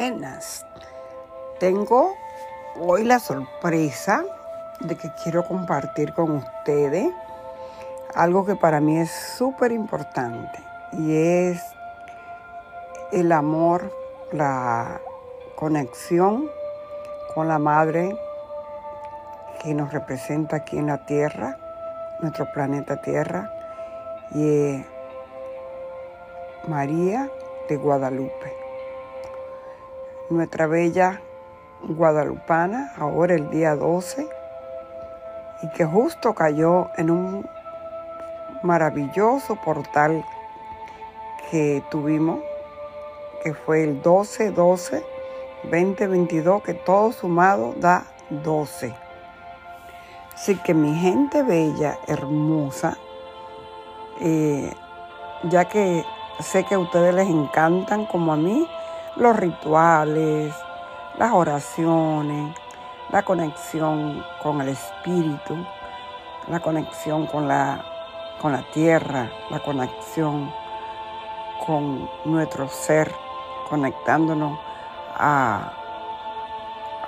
Buenas. Tengo hoy la sorpresa de que quiero compartir con ustedes algo que para mí es súper importante y es el amor, la conexión con la madre que nos representa aquí en la Tierra, nuestro planeta Tierra, y María de Guadalupe. Nuestra bella guadalupana, ahora el día 12, y que justo cayó en un maravilloso portal que tuvimos, que fue el 12-12-2022, que todo sumado da 12. Así que mi gente bella, hermosa, eh, ya que sé que a ustedes les encantan como a mí los rituales, las oraciones, la conexión con el espíritu, la conexión con la, con la tierra, la conexión con nuestro ser, conectándonos a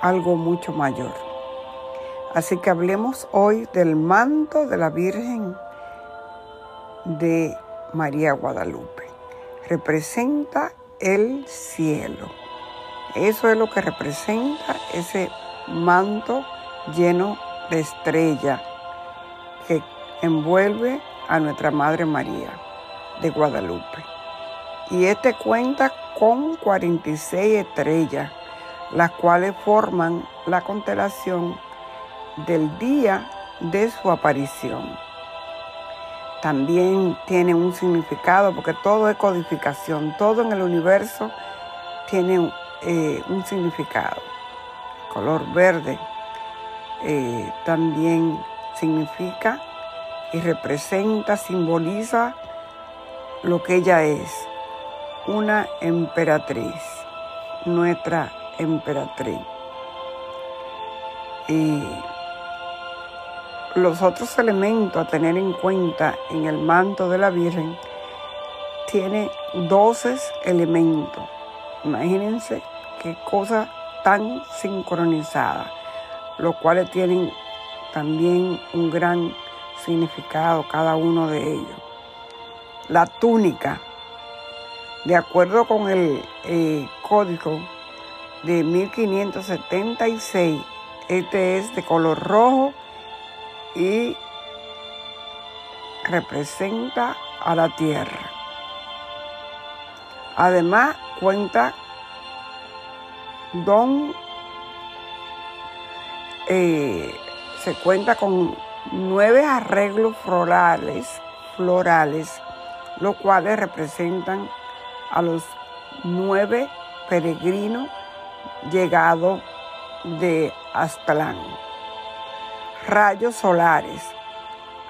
algo mucho mayor. Así que hablemos hoy del manto de la Virgen de María Guadalupe. Representa el cielo. Eso es lo que representa ese manto lleno de estrella que envuelve a nuestra Madre María de Guadalupe. Y este cuenta con 46 estrellas, las cuales forman la constelación del día de su aparición. También tiene un significado porque todo es codificación, todo en el universo tiene eh, un significado. Color verde eh, también significa y representa, simboliza lo que ella es, una emperatriz, nuestra emperatriz. Los otros elementos a tener en cuenta en el manto de la Virgen tiene 12 elementos. Imagínense qué cosa tan sincronizada, los cuales tienen también un gran significado cada uno de ellos. La túnica, de acuerdo con el eh, código de 1576, este es de color rojo y representa a la tierra. Además cuenta don eh, se cuenta con nueve arreglos florales, florales, los cuales representan a los nueve peregrinos llegados de Aztlán rayos solares.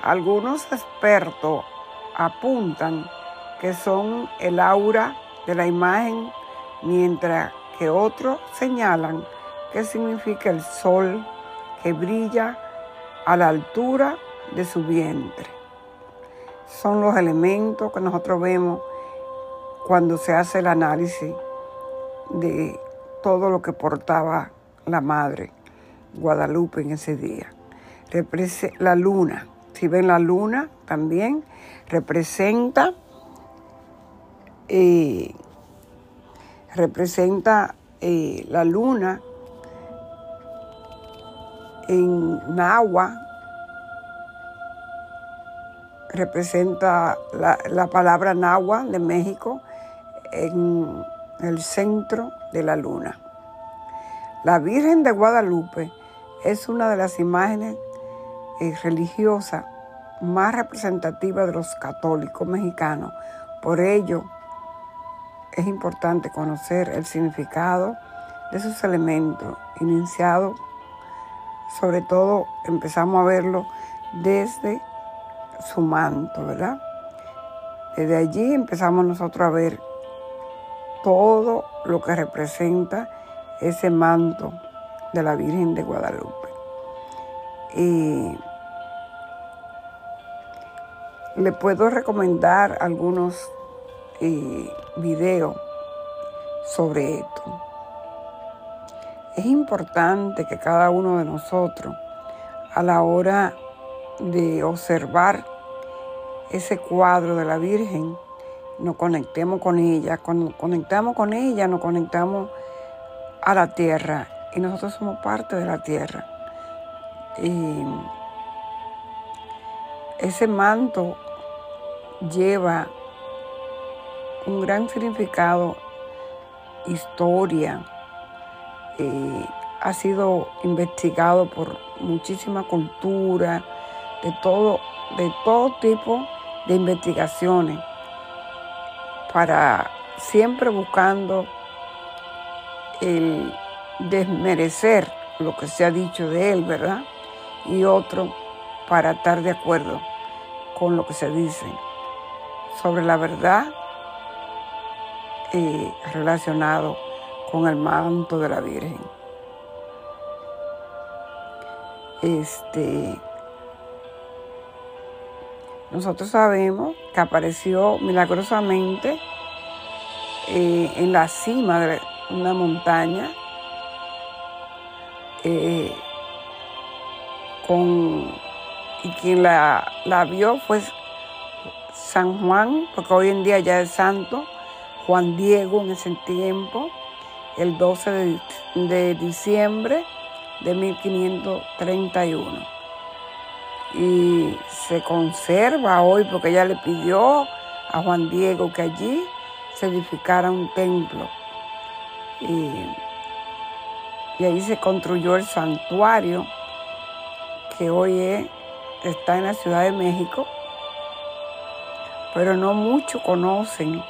Algunos expertos apuntan que son el aura de la imagen, mientras que otros señalan que significa el sol que brilla a la altura de su vientre. Son los elementos que nosotros vemos cuando se hace el análisis de todo lo que portaba la madre Guadalupe en ese día la luna. Si ven la luna también representa eh, representa eh, la luna en Nahua representa la, la, palabra Nahua de México en el centro de la luna. La Virgen de Guadalupe es una de las imágenes eh, religiosa más representativa de los católicos mexicanos. Por ello, es importante conocer el significado de sus elementos, iniciado, sobre todo empezamos a verlo desde su manto, ¿verdad? Desde allí empezamos nosotros a ver todo lo que representa ese manto de la Virgen de Guadalupe. Y le puedo recomendar algunos eh, videos sobre esto. es importante que cada uno de nosotros, a la hora de observar ese cuadro de la Virgen, nos conectemos con ella. Cuando conectamos con ella, nos conectamos a la tierra y nosotros somos parte de la tierra. Ese manto lleva un gran significado, historia, ha sido investigado por muchísima cultura, de todo, de todo tipo de investigaciones, para siempre buscando el desmerecer lo que se ha dicho de él, ¿verdad? Y otro para estar de acuerdo con lo que se dice sobre la verdad eh, relacionado con el manto de la Virgen. Este, nosotros sabemos que apareció milagrosamente eh, en la cima de una montaña eh, con, y quien la, la vio fue San Juan, porque hoy en día ya es santo, Juan Diego en ese tiempo, el 12 de, diciembre de 1531. Y se conserva hoy porque ella le pidió a Juan Diego que allí se edificara un templo. Y, y ahí se construyó el santuario que hoy está en la Ciudad de México, pero no muchos conocen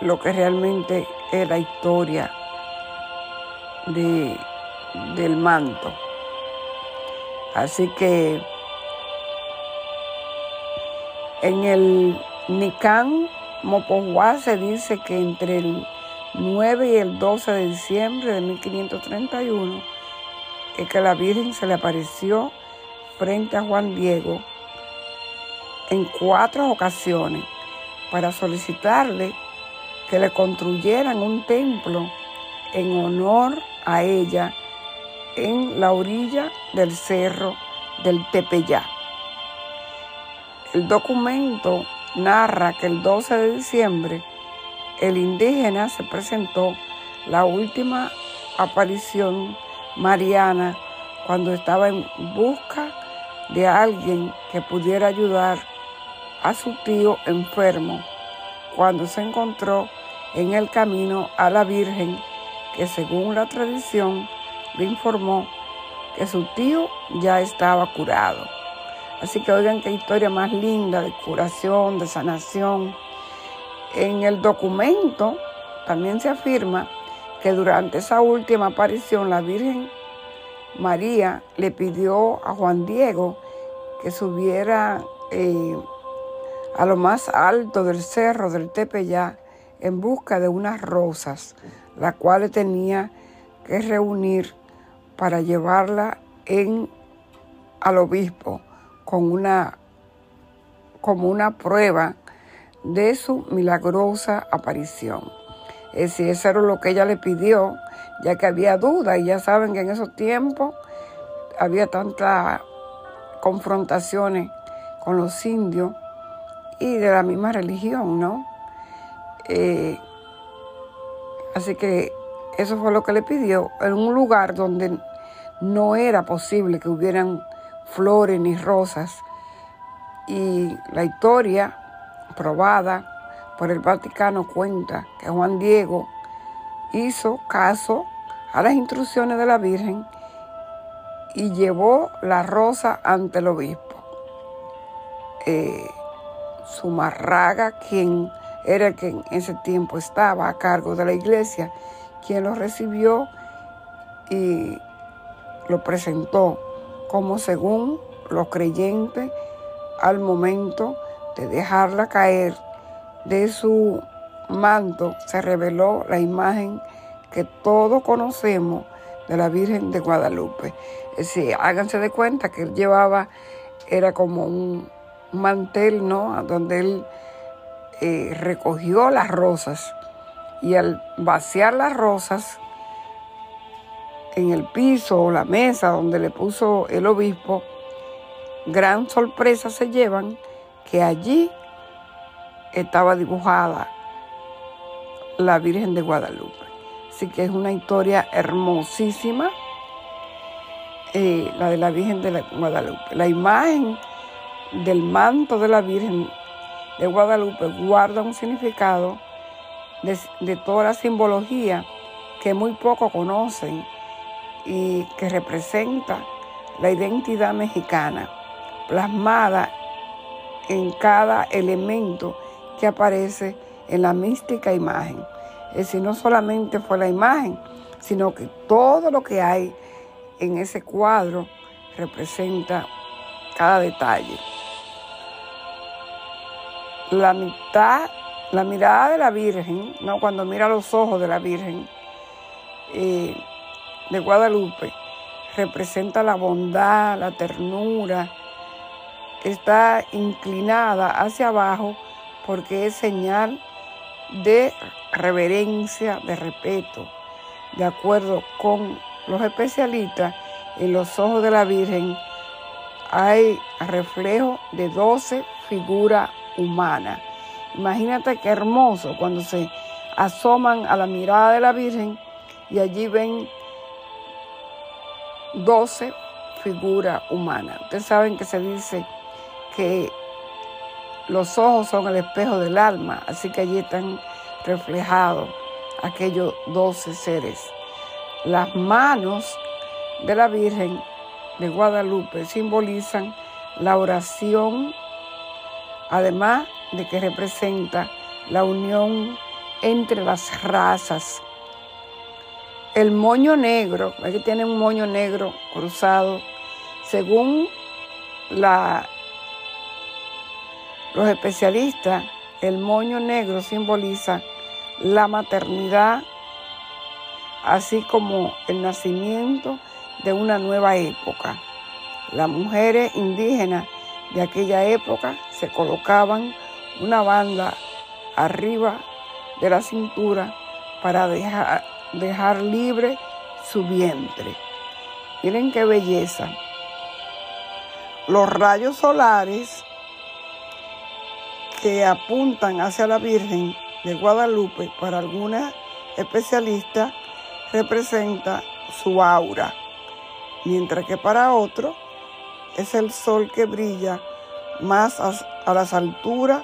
lo que realmente es la historia de, del manto. Así que en el Nican Moponguá se dice que entre el 9 y el 12 de diciembre de 1531 es que la Virgen se le apareció frente a Juan Diego en cuatro ocasiones para solicitarle que le construyeran un templo en honor a ella en la orilla del cerro del Tepeyá. El documento narra que el 12 de diciembre el indígena se presentó la última aparición mariana cuando estaba en busca de alguien que pudiera ayudar a su tío enfermo cuando se encontró en el camino a la Virgen que según la tradición le informó que su tío ya estaba curado. Así que oigan qué historia más linda de curación, de sanación. En el documento también se afirma que durante esa última aparición la Virgen María le pidió a Juan Diego que subiera eh, a lo más alto del cerro del Tepeyá en busca de unas rosas, las cuales tenía que reunir para llevarla al obispo con una, como una prueba de su milagrosa aparición. Es decir, eso era lo que ella le pidió, ya que había duda y ya saben que en esos tiempos había tantas confrontaciones con los indios y de la misma religión, ¿no? Eh, así que eso fue lo que le pidió, en un lugar donde no era posible que hubieran flores ni rosas. Y la historia probada por el Vaticano cuenta que Juan Diego hizo caso a las instrucciones de la Virgen y llevó la rosa ante el obispo. Eh, Sumarraga, quien era que en ese tiempo estaba a cargo de la iglesia, quien lo recibió y lo presentó como según los creyentes al momento de dejarla caer de su manto se reveló la imagen que todos conocemos de la Virgen de Guadalupe. Es decir, háganse de cuenta que él llevaba, era como un mantel, ¿no? Donde él eh, recogió las rosas y al vaciar las rosas en el piso o la mesa donde le puso el obispo, gran sorpresa se llevan que allí estaba dibujada la Virgen de Guadalupe. Así que es una historia hermosísima, eh, la de la Virgen de Guadalupe. La imagen del manto de la Virgen de Guadalupe guarda un significado de, de toda la simbología que muy poco conocen y que representa la identidad mexicana plasmada en cada elemento que aparece en la mística imagen. Es decir, no solamente fue la imagen, sino que todo lo que hay en ese cuadro representa cada detalle. La mitad, la mirada de la Virgen, ¿no? cuando mira los ojos de la Virgen eh, de Guadalupe, representa la bondad, la ternura, está inclinada hacia abajo porque es señal de reverencia, de respeto. De acuerdo con los especialistas, en los ojos de la Virgen hay reflejo de 12 figuras humanas. Imagínate qué hermoso cuando se asoman a la mirada de la Virgen y allí ven 12 figuras humanas. Ustedes saben que se dice que los ojos son el espejo del alma, así que allí están reflejados aquellos doce seres. Las manos de la Virgen de Guadalupe simbolizan la oración, además de que representa la unión entre las razas. El moño negro, aquí tiene un moño negro cruzado, según la los especialistas, el moño negro simboliza la maternidad, así como el nacimiento de una nueva época. Las mujeres indígenas de aquella época se colocaban una banda arriba de la cintura para dejar, dejar libre su vientre. Miren qué belleza. Los rayos solares que apuntan hacia la Virgen de Guadalupe para algunas especialistas representa su aura, mientras que para otros es el sol que brilla más a, las alturas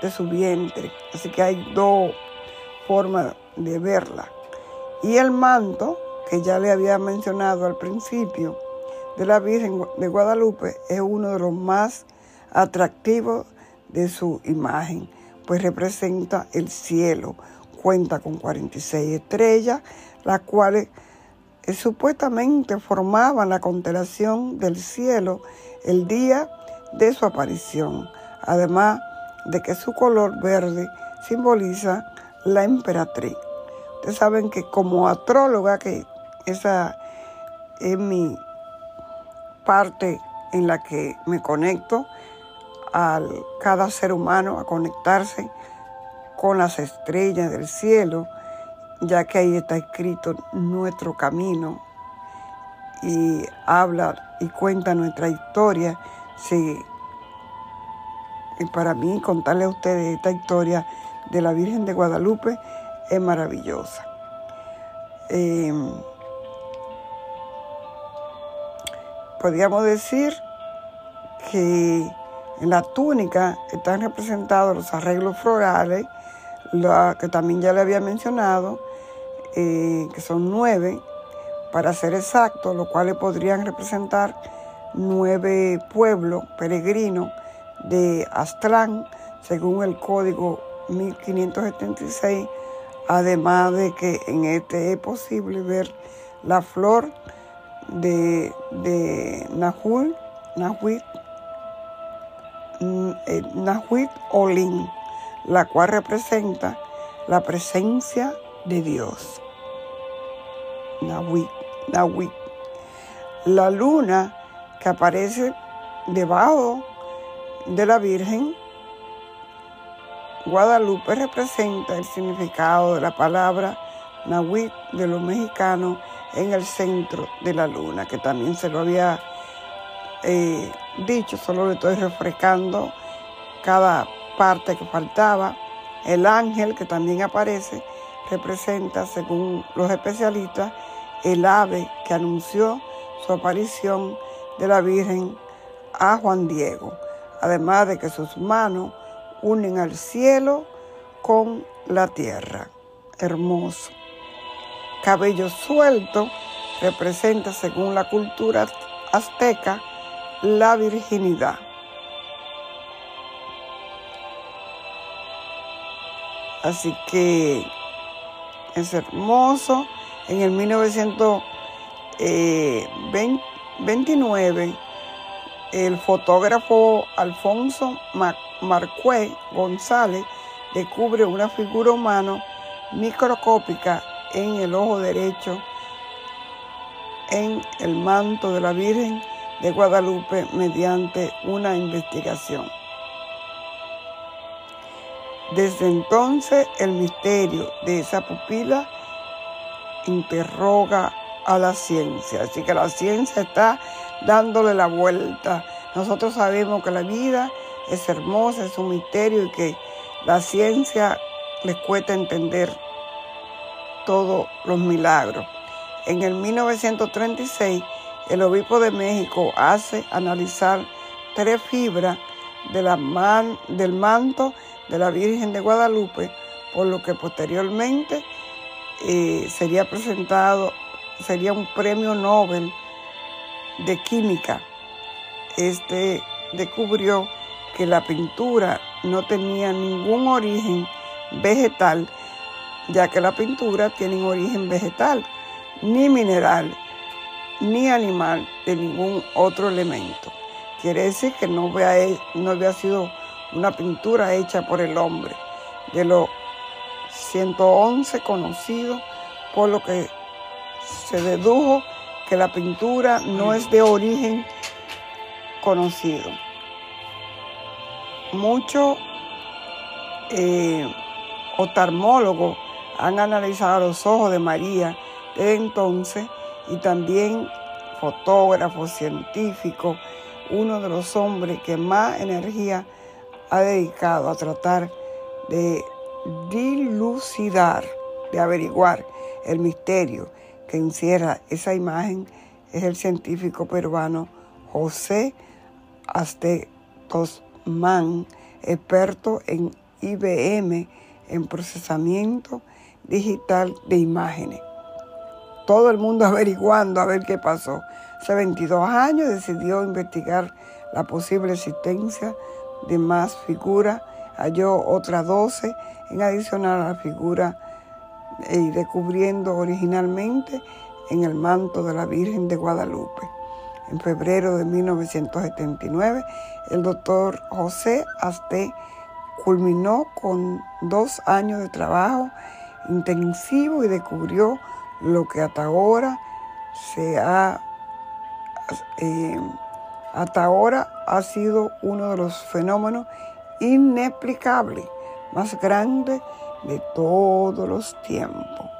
de su vientre. Así que hay dos formas de verla. Y el manto, que ya le había mencionado al principio, de la Virgen de Guadalupe, es uno de los más atractivos de su imagen, pues representa el cielo. Cuenta con 46 estrellas, las cuales eh, supuestamente formaban la constelación del cielo el día de su aparición, además de que su color verde simboliza la emperatriz. Ustedes saben que como astróloga, que esa es mi parte en la que me conecto, a cada ser humano a conectarse con las estrellas del cielo, ya que ahí está escrito nuestro camino y habla y cuenta nuestra historia. Sí. Y para mí contarle a ustedes esta historia de la Virgen de Guadalupe es maravillosa. Em, podríamos decir que en la túnica están representados los arreglos florales, que también ya le había mencionado, eh, que son nueve, para ser exactos, los cuales podrían representar nueve pueblos peregrinos de Aztlán, según el código 1576, además de que en este es posible ver la flor de, de Nahuel, Nahuit, eh, Nahuit Olin, la cual representa la presencia de Dios. Nahuit, Nahuit. La luna que aparece debajo de la Virgen, Guadalupe representa el significado de la palabra Nahuit de los mexicanos en el centro de la luna, que también se lo había eh, dicho, solo le estoy refrescando cada parte que faltaba. El ángel que también aparece representa, según los especialistas, el ave que anunció su aparición de la Virgen a Juan Diego, además de que sus manos unen al cielo con la tierra. Hermoso. Cabello suelto representa, según la cultura azteca, la virginidad. Así que es hermoso. En el 1929, el fotógrafo Alfonso Marcué González descubre una figura humana microscópica en el ojo derecho en el manto de la Virgen de Guadalupe mediante una investigación. Desde entonces el misterio de esa pupila interroga a la ciencia, así que la ciencia está dándole la vuelta. Nosotros sabemos que la vida es hermosa, es un misterio y que la ciencia les cuesta entender todos los milagros. En el 1936, el obispo de México hace analizar tres fibras del manto de la Virgen de Guadalupe, por lo que posteriormente eh, sería presentado, sería un premio Nobel de Química. Este descubrió que la pintura no tenía ningún origen vegetal, ya que la pintura tiene un origen vegetal, ni mineral, ni animal de ningún otro elemento. Quiere decir que no no había sido una pintura hecha por el hombre, de los 111 conocidos, por lo que se dedujo que la pintura no es de origen conocido. Muchos eh, oftalmólogos han analizado los ojos de María desde entonces y también fotógrafos, científicos, uno de los hombres que más energía ha dedicado a tratar de dilucidar, de averiguar el misterio que encierra esa imagen es el científico peruano José Astecosman, experto en IBM en procesamiento digital de imágenes. Todo el mundo averiguando a ver qué pasó. Hace 22 años decidió investigar la posible existencia de más figuras, halló otras 12 en adicional a la figura y descubriendo originalmente en el manto de la Virgen de Guadalupe. En febrero de 1979, el doctor José Aste culminó con dos años de trabajo intensivo y descubrió lo que hasta ahora se ha eh, hasta ahora ha sido uno de los fenómenos inexplicables más grandes de todos los tiempos.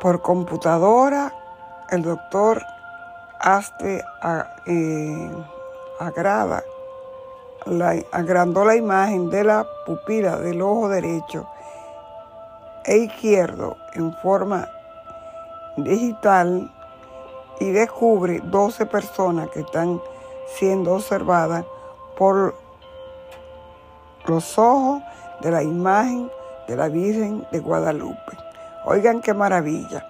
Por computadora, el doctor Aste eh, agrada, agrandó la imagen de la pupila del ojo derecho e izquierdo en forma digital y descubre 12 personas que están siendo observadas por los ojos de la imagen de la Virgen de Guadalupe. Oigan qué maravilla.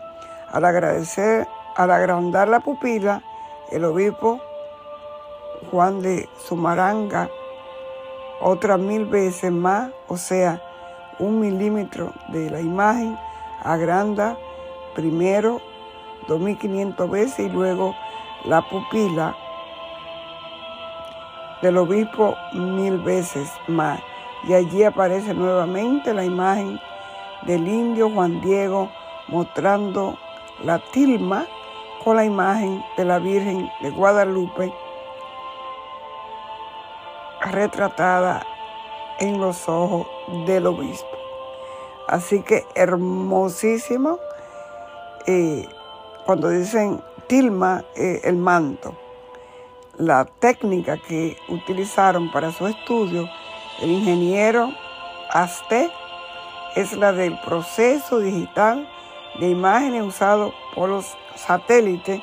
Al agradecer, al agrandar la pupila, el obispo Juan de Sumaranga, otras mil veces más, o sea, un milímetro de la imagen, agranda primero 2.500 veces y luego la pupila del obispo mil veces más. Y allí aparece nuevamente la imagen del indio Juan Diego mostrando la tilma con la imagen de la Virgen de Guadalupe retratada en los ojos del obispo. Así que hermosísimo eh, cuando dicen tilma eh, el manto, la técnica que utilizaron para su estudio el ingeniero Aztec es la del proceso digital de imágenes usado por los satélites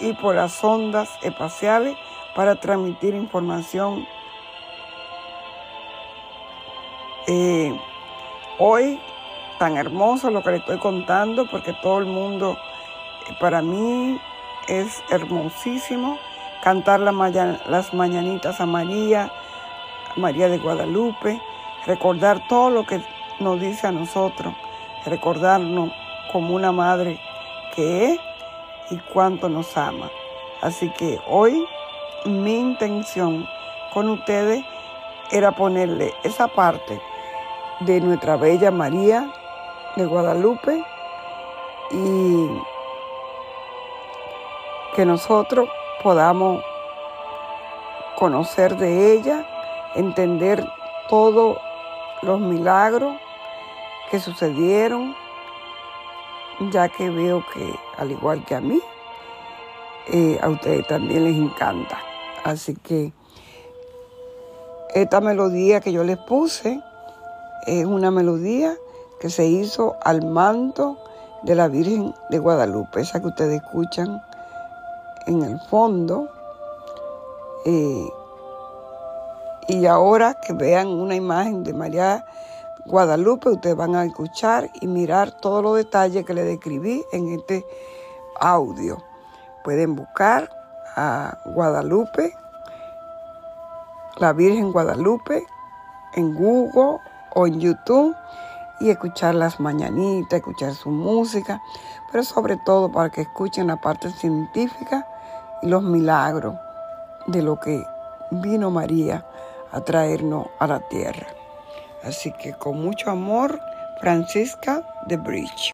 y por las ondas espaciales para transmitir información. Eh, hoy, tan hermoso lo que le estoy contando, porque todo el mundo, para mí, es hermosísimo cantar las mañanitas a María, María de Guadalupe, recordar todo lo que nos dice a nosotros, recordarnos como una madre que es y cuánto nos ama. Así que hoy mi intención con ustedes era ponerle esa parte de nuestra bella María de Guadalupe y que nosotros podamos conocer de ella, entender todos los milagros que sucedieron, ya que veo que al igual que a mí, eh, a ustedes también les encanta. Así que esta melodía que yo les puse es una melodía que se hizo al manto de la Virgen de Guadalupe, esa que ustedes escuchan en el fondo. Eh, y ahora que vean una imagen de María Guadalupe, ustedes van a escuchar y mirar todos los detalles que les describí en este audio. Pueden buscar a Guadalupe, la Virgen Guadalupe, en Google o en YouTube y escuchar las mañanitas, escuchar su música, pero sobre todo para que escuchen la parte científica y los milagros de lo que vino María a traernos a la tierra. Así que con mucho amor, Francisca de Bridge.